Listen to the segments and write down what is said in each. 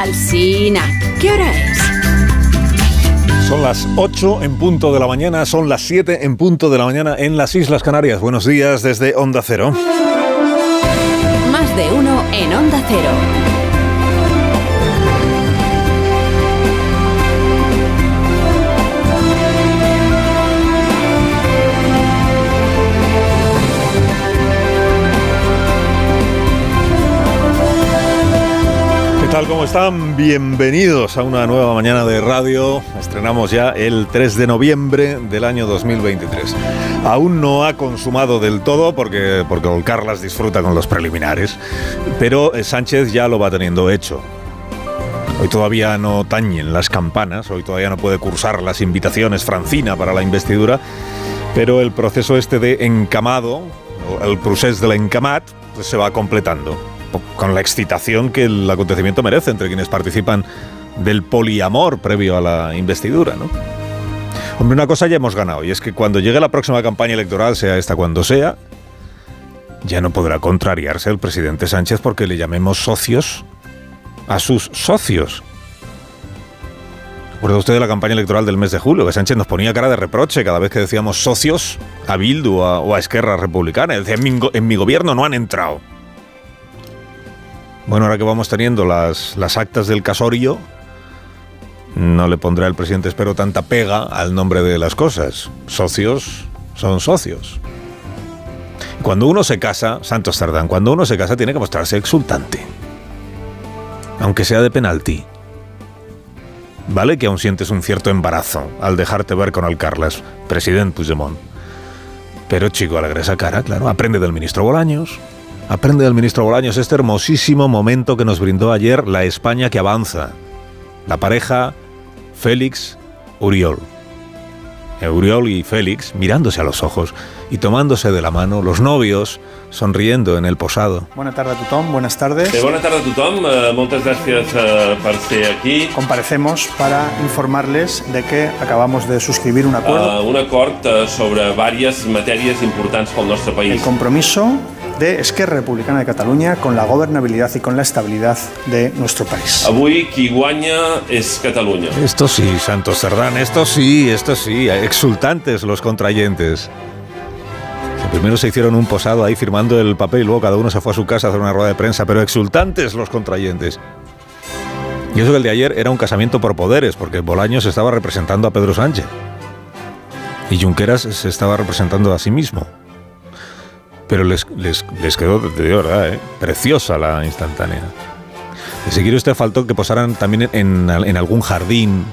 Alsina, ¿qué hora es? Son las 8 en punto de la mañana, son las 7 en punto de la mañana en las Islas Canarias. Buenos días desde Onda Cero. Más de uno en Onda Cero. Tal? ¿Cómo están? Bienvenidos a una nueva mañana de radio. Estrenamos ya el 3 de noviembre del año 2023. Aún no ha consumado del todo porque, porque Carlas disfruta con los preliminares, pero eh, Sánchez ya lo va teniendo hecho. Hoy todavía no tañen las campanas, hoy todavía no puede cursar las invitaciones Francina para la investidura, pero el proceso este de encamado, el procés del encamat, pues se va completando con la excitación que el acontecimiento merece entre quienes participan del poliamor previo a la investidura, ¿no? Hombre, una cosa ya hemos ganado, y es que cuando llegue la próxima campaña electoral, sea esta cuando sea, ya no podrá contrariarse el presidente Sánchez porque le llamemos socios a sus socios. ¿Recuerda usted de la campaña electoral del mes de julio? Que Sánchez nos ponía cara de reproche cada vez que decíamos socios a Bildu o a Esquerra Republicana. Decía, en en mi gobierno no han entrado. Bueno, ahora que vamos teniendo las, las actas del casorio, no le pondrá el presidente, espero, tanta pega al nombre de las cosas. Socios son socios. Cuando uno se casa, Santos Tardán, cuando uno se casa tiene que mostrarse exultante. Aunque sea de penalti. Vale que aún sientes un cierto embarazo al dejarte ver con el Carles, presidente Puigdemont. Pero chico, alegre esa cara, claro, aprende del ministro Bolaños, Aprende del ministro Bolaños este hermosísimo momento que nos brindó ayer la España que avanza. La pareja Félix Uriol. Uriol y Félix mirándose a los ojos y tomándose de la mano, los novios sonriendo en el posado. Buenas tardes a tothom, buenas tardes. Eh, buenas tardes a tothom, eh, muchas gracias eh, por estar aquí. Comparecemos para informarles de que acabamos de suscribir un acuerdo. Uh, un acord sobre varias materias importantes para nuestro país. El compromiso de Esquerra Republicana de Cataluña con la gobernabilidad y con la estabilidad de nuestro país. Avui qui guanya es Cataluña. Esto sí, Santos Cerdán, esto sí, esto sí, exultantes los contrayentes. Primero se hicieron un posado ahí firmando el papel y luego cada uno se fue a su casa a hacer una rueda de prensa, pero exultantes los contrayentes. Y eso que el de ayer era un casamiento por poderes, porque Bolaños estaba representando a Pedro Sánchez. Y Junqueras se estaba representando a sí mismo. Pero les, les, les quedó de verdad, ¿eh? preciosa la instantánea. Si quiere usted faltó que posaran también en, en algún jardín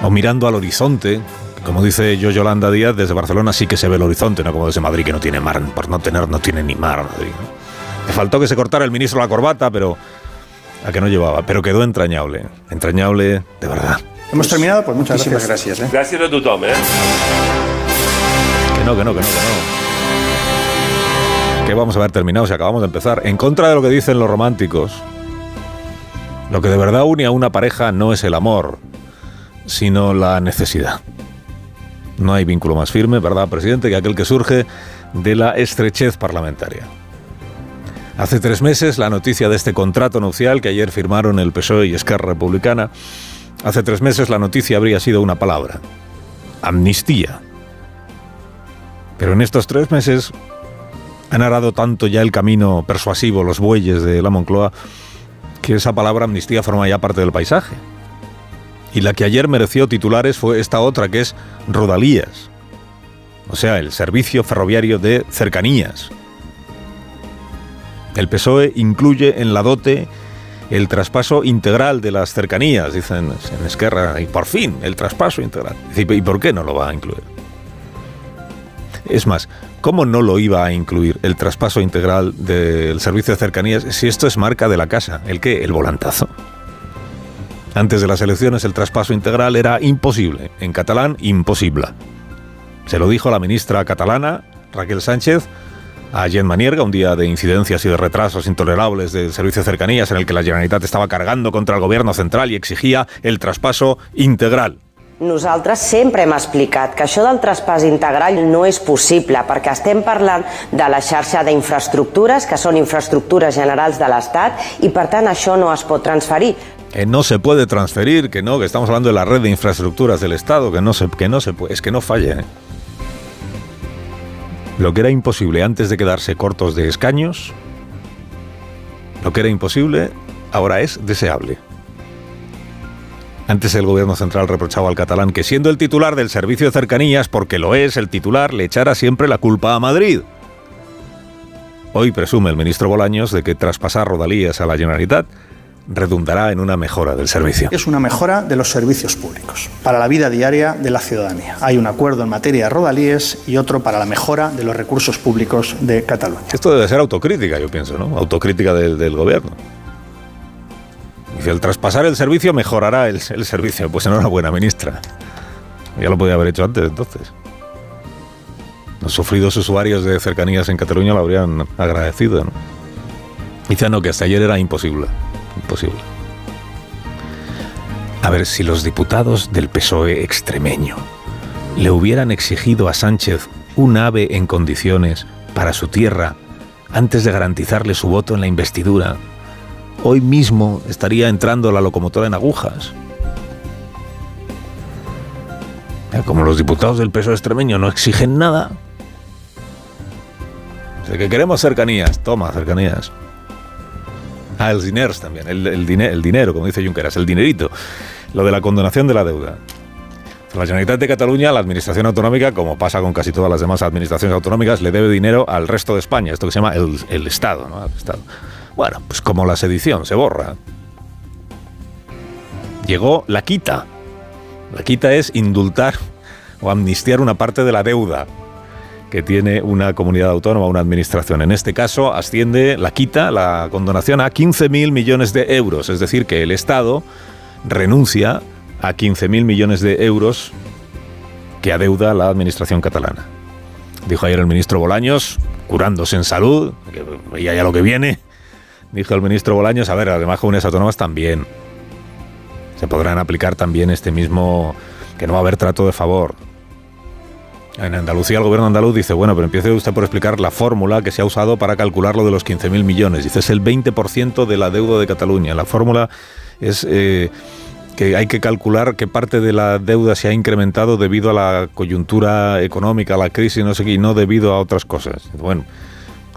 o mirando al horizonte, como dice yo Yolanda Díaz, desde Barcelona sí que se ve el horizonte, no como desde Madrid que no tiene mar, por no tener, no tiene ni mar Madrid. ¿no? Le faltó que se cortara el ministro la corbata, pero a que no llevaba, pero quedó entrañable, entrañable de verdad. Hemos terminado, pues muchas gracias. gracias. ¿eh? Gracias a tothom, ¿eh? Que no, que no, que no, que no. Que vamos a haber terminado si acabamos de empezar. En contra de lo que dicen los románticos, lo que de verdad une a una pareja no es el amor, sino la necesidad. No hay vínculo más firme, ¿verdad, presidente?, que aquel que surge de la estrechez parlamentaria. Hace tres meses la noticia de este contrato nupcial que ayer firmaron el PSOE y Esquerra Republicana, hace tres meses la noticia habría sido una palabra, amnistía. Pero en estos tres meses han arado tanto ya el camino persuasivo, los bueyes de la Moncloa, que esa palabra amnistía forma ya parte del paisaje. Y la que ayer mereció titulares fue esta otra, que es Rodalías. O sea, el servicio ferroviario de cercanías. El PSOE incluye en la dote el traspaso integral de las cercanías, dicen en Esquerra, y por fin, el traspaso integral. ¿Y por qué no lo va a incluir? Es más, ¿cómo no lo iba a incluir el traspaso integral del servicio de cercanías si esto es marca de la casa? ¿El qué? El volantazo. Antes de las elecciones el traspaso integral era imposible. En catalán, imposible. Se lo dijo la ministra catalana, Raquel Sánchez, a Jen Manierga, un día de incidencias y de retrasos intolerables del servicio de cercanías en el que la Generalitat estaba cargando contra el gobierno central y exigía el traspaso integral. Nosaltres sempre hem explicat que això del traspàs integral no és possible perquè estem parlant de la xarxa d'infraestructures, que són infraestructures generals de l'Estat, i per tant això no es pot transferir. Que no se puede transferir, que no, que estamos hablando de la red de infraestructuras del Estado, que no se, que no se puede, es que no falle. ¿eh? Lo que era imposible antes de quedarse cortos de escaños, lo que era imposible ahora es deseable. Antes el gobierno central reprochaba al catalán que siendo el titular del servicio de cercanías, porque lo es el titular, le echara siempre la culpa a Madrid. Hoy presume el ministro Bolaños de que traspasar rodalías a la Generalitat redundará en una mejora del servicio. Es una mejora de los servicios públicos para la vida diaria de la ciudadanía. Hay un acuerdo en materia de rodalíes y otro para la mejora de los recursos públicos de Cataluña. Esto debe ser autocrítica, yo pienso, ¿no? Autocrítica del gobierno. El traspasar el servicio mejorará el, servicio. Pues enhorabuena, ministra. Ya lo podía haber hecho antes, entonces. Los sufridos usuarios de cercanías en Cataluña lo habrían agradecido, ¿no? Dice, no, que hasta ayer era imposible. Imposible. A ver, si los diputados del PSOE extremeño le hubieran exigido a Sánchez un ave en condiciones para su tierra antes de garantizarle su voto en la investidura, hoy mismo estaría entrando la locomotora en agujas. Como los diputados del PSOE extremeño no exigen nada, o sea, que queremos cercanías, toma cercanías. Ah, el diners también, el dinero, como dice Junqueras, el dinerito. Lo de la condonación de la deuda. La Generalitat de Cataluña, la administración autonómica, como pasa con casi todas las demás administraciones autonómicas, le debe dinero al resto de España, esto que se llama el, el Estado, ¿no? Al Estado. Bueno, pues como la sedición, se borra. Llegó la quita. La quita es indultar o amnistiar una parte de la deuda que tiene una comunidad autónoma, una administración. En este caso asciende la quita, la condonación a 15.000 millones de euros, es decir, que el Estado renuncia a 15.000 millones de euros que adeuda la administración catalana. Dijo ayer el ministro Bolaños, curándose en salud, que veía ya lo que viene, dijo el ministro Bolaños, a ver, las demás comunidades autónomas también. Se podrán aplicar también este mismo, que no va a haber trato de favor. En Andalucía el gobierno andaluz dice, bueno, pero empiece usted por explicar la fórmula que se ha usado para calcular lo de los 15.000 millones. Dice, es el 20% de la deuda de Cataluña. La fórmula es eh, que hay que calcular qué parte de la deuda se ha incrementado debido a la coyuntura económica, a la crisis, no sé qué, y no debido a otras cosas. Bueno,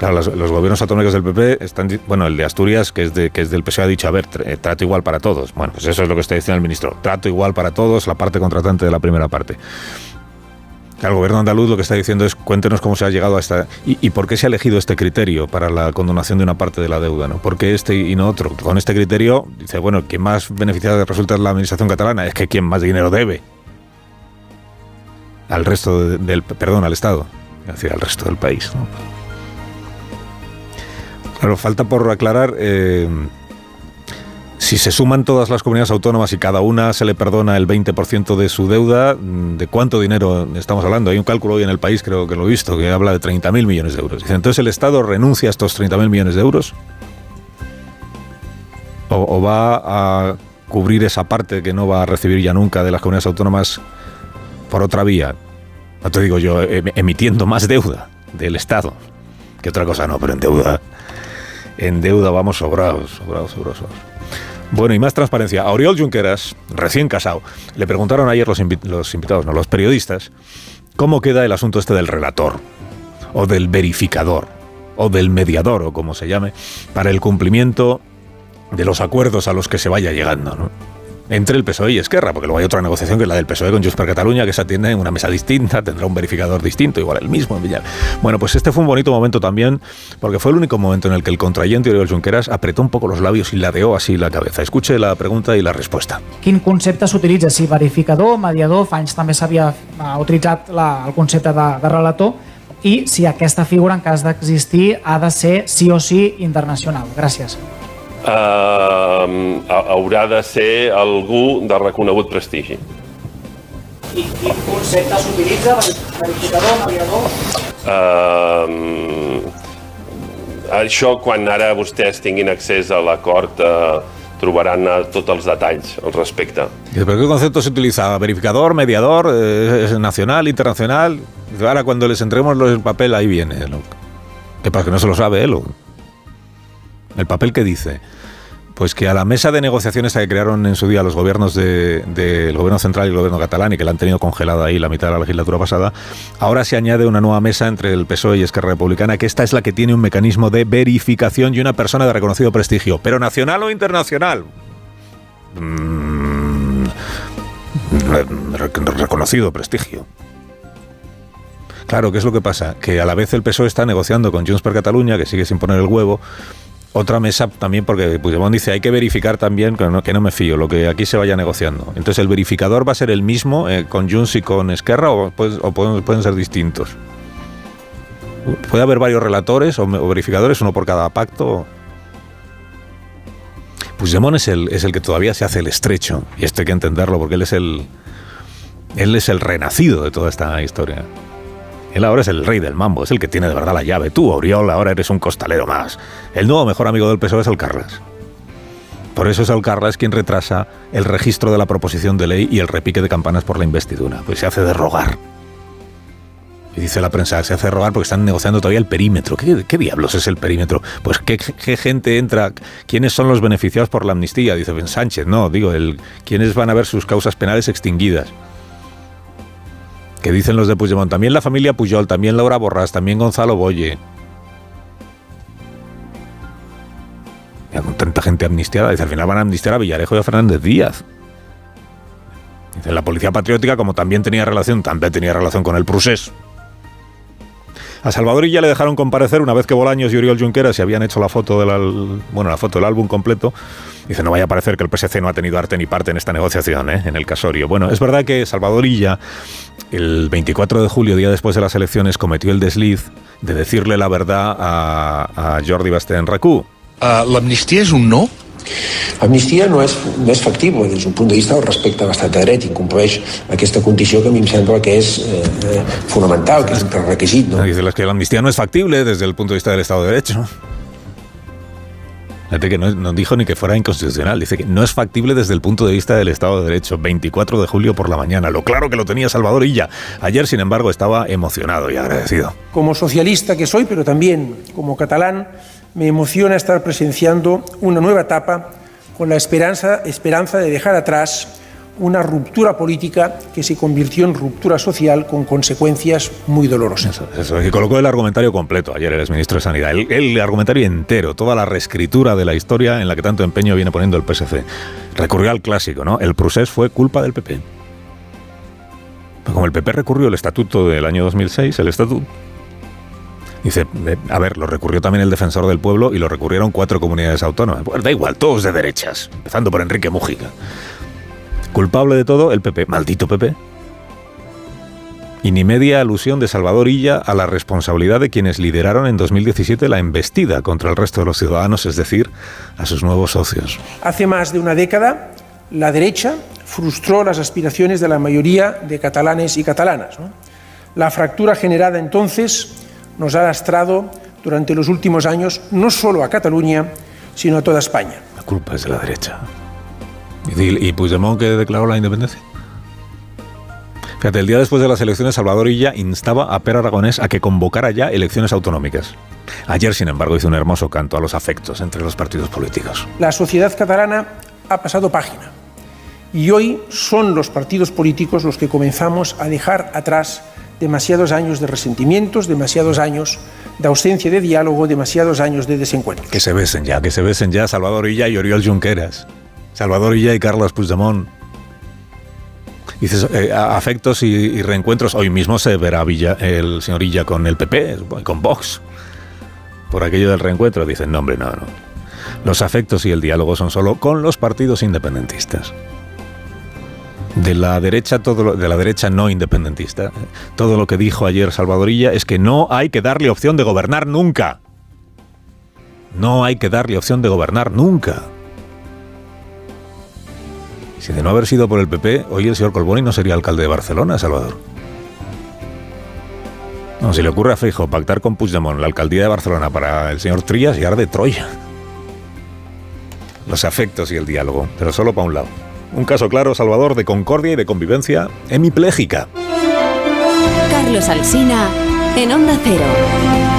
claro, los, gobiernos autonómicos del PP están, bueno, el de Asturias, que es, de, que es del PSOE, ha dicho, a ver, eh, trato igual para todos. Bueno, pues eso es lo que está diciendo el ministro. Trato igual para todos, la parte contratante de la primera parte. El gobierno andaluz lo que está diciendo es cuéntenos cómo se ha llegado a esta y, por qué se ha elegido este criterio para la condonación de una parte de la deuda, ¿no? ¿Por qué este y no otro? Con este criterio dice, bueno, quien más beneficiada resulta es la administración catalana, es que quien más dinero debe al resto de- del perdón, al Estado, es decir, al resto del país. Claro, falta por aclarar eh, si se suman todas las comunidades autónomas y cada una se le perdona el 20% de su deuda, mm, ¿de cuánto dinero estamos hablando? Hay un cálculo hoy en el país, creo que lo he visto, que habla de 30.000 millones de euros. Entonces el Estado renuncia a estos 30.000 millones de euros o, va a cubrir esa parte que no va a recibir ya nunca de las comunidades autónomas por otra vía. No te digo yo em- emitiendo más deuda del Estado, que otra cosa no, pero en deuda, en deuda vamos sobrados, sobrados, sobrados. Bueno, y más transparencia. A Oriol Junqueras, recién casado, le preguntaron ayer los, los invitados, no, los periodistas, cómo queda el asunto este del relator, o del verificador, o del mediador, o como se llame, para el cumplimiento de los acuerdos a los que se vaya llegando, ¿no? Entre el PSOE y Esquerra, porque luego hay otra negociación que es la del PSOE con Junts per Cataluña, que se atiende en una mesa distinta, tendrá un verificador distinto, igual el mismo en Villar. Bueno, pues este fue un bonito momento también, porque fue el único momento en el que el contrayente Oriol Junqueras apretó un poco los labios y ladeó así la cabeza. Escuche la pregunta y la respuesta. Quin concepte s'utilitza? Si verificador, mediador, fa anys també s'havia utilitzat la, el concepte de, de relator i si aquesta figura, en cas d'existir, ha de ser sí o sí internacional. Gràcies. Uh, haurà de ser algú de reconegut prestigi. I quin concepte s'utilitza? Verificador, mediador? Uh, això quan ara vostès tinguin accés a l'acord uh, trobaran eh, tots els detalls al respecte. ¿Pero qué concepto se utiliza? ¿Verificador, mediador, eh, es nacional, internacional? Ahora cuando les entreguemos los- el papel, ahí viene. Lo, que para que no se lo sabe él. o- El papel que dice. Pues que a la mesa de negociaciones que crearon en su día los gobiernos de- del gobierno central y el gobierno catalán y que la han tenido congelada ahí la mitad de la legislatura pasada, ahora se añade una nueva mesa entre el PSOE y Esquerra Republicana, que esta es la que tiene un mecanismo de verificación y una persona de reconocido prestigio. ¿Pero nacional o internacional? Mm, re- reconocido prestigio. Claro, ¿qué es lo que pasa? Que a la vez el PSOE está negociando con Junts per Catalunya, que sigue sin poner el huevo, otra mesa también, porque Puigdemont dice hay que verificar también, que no, me fío, lo que aquí se vaya negociando. Entonces, ¿el verificador va a ser el mismo eh, con Junts y con Esquerra o, pues- pueden, ser distintos? ¿Puede haber varios relatores o, o verificadores, uno por cada pacto? Puigdemont es el, es el que todavía se hace el estrecho, y esto hay que entenderlo, porque él es el, él es el renacido de toda esta historia. Él ahora es el rey del mambo, es el que tiene de verdad la llave. Tú, Oriol, ahora eres un costalero más. El nuevo mejor amigo del PSOE es el Carlas. Por eso es el Carlas quien retrasa el registro de la proposición de ley y el repique de campanas por la investidura. Pues se hace de rogar. Y dice la prensa, se hace rogar porque están negociando todavía el perímetro. ¿Qué, diablos es el perímetro? Pues ¿qué, qué gente entra, quiénes son los beneficiados por la amnistía. Dice Ben Sánchez, no, digo, el, quiénes van a ver sus causas penales extinguidas que dicen los de Puigdemont, también la familia Pujol, también Laura Borràs, también Gonzalo Boye. Ya con tanta gente amnistiada, dice, al final van a amnistiar a Villarejo y a Fernández Díaz. Dice, la policía patriótica, como también tenía relación, también tenía relación con el Prusés. A Salvador ya le dejaron comparecer una vez que Bolaños y Oriol Junqueras se habían hecho la foto del bueno, la foto del álbum completo. Dice, no vaya a parecer que el PSC no ha tenido arte ni parte en esta negociación, ¿eh? en el casorio. Bueno, es verdad que Salvador Illa, el 24 de julio, día después de las elecciones, cometió el desliz de decirle la verdad a, Jordi Bastén Racú. Uh, L'amnistia és un no? L'amnistia no és, no és factible des d'un punt de vista del respecte a l'estat de dret, incompleix aquesta condició que a mi em sembla que és eh, eh, fonamental, que és un prerequisit. No? Dice es que la amnistía no es factible desde el punto de vista del Estado de Derecho. Fíjate que no, no dijo ni que fuera inconstitucional, dice que no es factible desde el punto de vista del Estado de Derecho. 24 de julio por la mañana. Lo claro que lo tenía Salvador Illa. Ayer, sin embargo, estaba emocionado y agradecido. Como socialista que soy, pero también como catalán, me emociona estar presenciando una nueva etapa con la esperanza, esperanza de dejar atrás una ruptura política que se convirtió en ruptura social con consecuencias muy dolorosas. Eso, eso. Y colocó el argumentario completo ayer el exministro de Sanidad. El, argumentario entero, toda la reescritura de la historia en la que tanto empeño viene poniendo el PSC. Recurrió al clásico, ¿no? El procés fue culpa del PP. Pero como el PP recurrió el estatuto del año 2006, el estatuto, Dice, eh, a ver, lo recurrió también el defensor del pueblo y lo recurrieron cuatro comunidades autónomas. Pues da igual, todos de derechas, empezando por Enrique Mújica. Culpable de todo, el PP, maldito PP. Y ni media alusión de Salvador Illa a la responsabilidad de quienes lideraron en 2017 la embestida contra el resto de los ciudadanos, es decir, a sus nuevos socios. Hace más de una década, la derecha frustró las aspiraciones de la mayoría de catalanes y catalanas. La fractura generada entonces nos ha lastrado durante los últimos años no solo a Cataluña, sino a toda España. La culpa es de la derecha. ¿Y, y Puigdemont que declaró la independencia? Fíjate, el día después de las elecciones, Salvador Illa instaba a Per Aragonés a que convocara ya elecciones autonómicas. Ayer, sin embargo, hizo un hermoso canto a los afectos entre los partidos políticos. La sociedad catalana ha pasado página y hoy son los partidos políticos los que comenzamos a dejar atrás demasiados años de resentimientos, demasiados años de ausencia de diálogo, demasiados años de desencuentro. Que se besen ya, que se besen ya Salvador Illa y Oriol Junqueras. Salvador Illa y Carlos Puigdemont. Dices, eh, afectos y, reencuentros. Hoy mismo se verá Villa, el señor Illa con el PP, con Vox. Por aquello del reencuentro. Dicen, no, hombre, no, no. Los afectos y el diálogo son solo con los partidos independentistas. De la derecha, todo de la derecha no independentista, todo lo que dijo ayer Salvador Illa es que no hay que darle opción de gobernar nunca. No hay que darle opción de gobernar nunca. Si de no haber sido por el PP, hoy el señor Colboni no sería alcalde de Barcelona, Salvador. No, si le ocurre a Feijo pactar con Puigdemont la alcaldía de Barcelona para el señor Trías y arde Troya. los afectos y el diálogo, pero solo para un lado. Un caso claro, Salvador, de concordia y de convivencia hemipléjica. Carlos Alsina en Onda Cero.